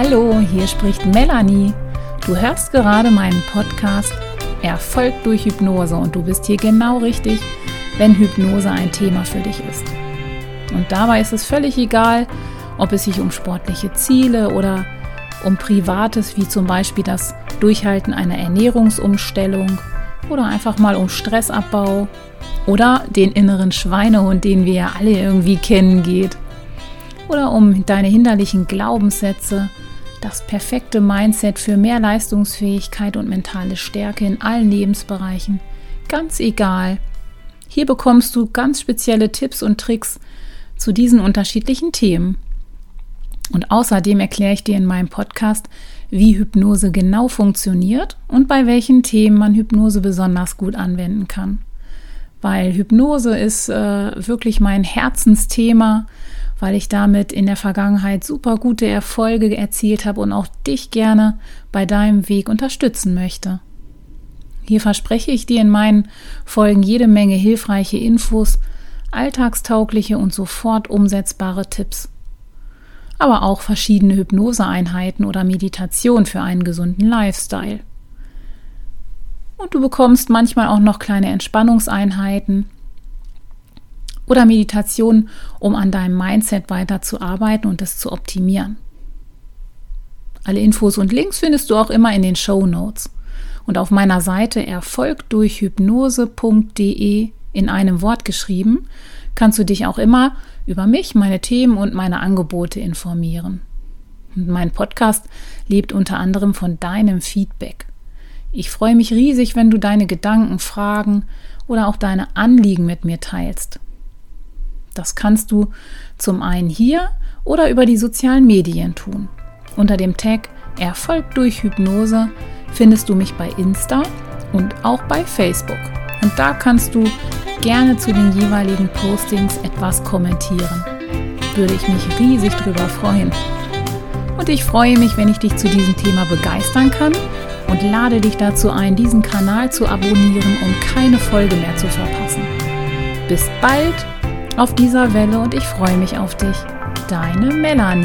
Hallo, hier spricht Melanie. Du hörst gerade meinen Podcast Erfolg durch Hypnose und du bist hier genau richtig, wenn Hypnose ein Thema für dich ist. Und dabei ist es völlig egal, ob es sich um sportliche Ziele oder um Privates wie zum Beispiel das Durchhalten einer Ernährungsumstellung oder einfach mal um Stressabbau oder den inneren Schweinehund, den wir ja alle irgendwie kennen, geht oder um deine hinderlichen Glaubenssätze, das perfekte Mindset für mehr Leistungsfähigkeit und mentale Stärke in allen Lebensbereichen. Ganz egal. Hier bekommst du ganz spezielle Tipps und Tricks zu diesen unterschiedlichen Themen. Und außerdem erkläre ich dir in meinem Podcast, wie Hypnose genau funktioniert und bei welchen Themen man Hypnose besonders gut anwenden kann. Weil Hypnose ist äh, wirklich mein Herzensthema weil ich damit in der Vergangenheit super gute Erfolge erzielt habe und auch dich gerne bei deinem Weg unterstützen möchte. Hier verspreche ich dir in meinen Folgen jede Menge hilfreiche Infos, alltagstaugliche und sofort umsetzbare Tipps. Aber auch verschiedene Hypnoseeinheiten oder Meditation für einen gesunden Lifestyle. Und du bekommst manchmal auch noch kleine Entspannungseinheiten, oder Meditation, um an deinem Mindset weiterzuarbeiten und es zu optimieren. Alle Infos und Links findest du auch immer in den Show Notes. Und auf meiner Seite erfolgdurchhypnose.de in einem Wort geschrieben, kannst du dich auch immer über mich, meine Themen und meine Angebote informieren. Und mein Podcast lebt unter anderem von deinem Feedback. Ich freue mich riesig, wenn du deine Gedanken, Fragen oder auch deine Anliegen mit mir teilst. Das kannst du zum einen hier oder über die sozialen Medien tun. Unter dem Tag Erfolg durch Hypnose findest du mich bei Insta und auch bei Facebook. Und da kannst du gerne zu den jeweiligen Postings etwas kommentieren. Würde ich mich riesig drüber freuen. Und ich freue mich, wenn ich dich zu diesem Thema begeistern kann und lade dich dazu ein, diesen Kanal zu abonnieren, um keine Folge mehr zu verpassen. Bis bald! Auf dieser Welle und ich freue mich auf dich. Deine Melanie.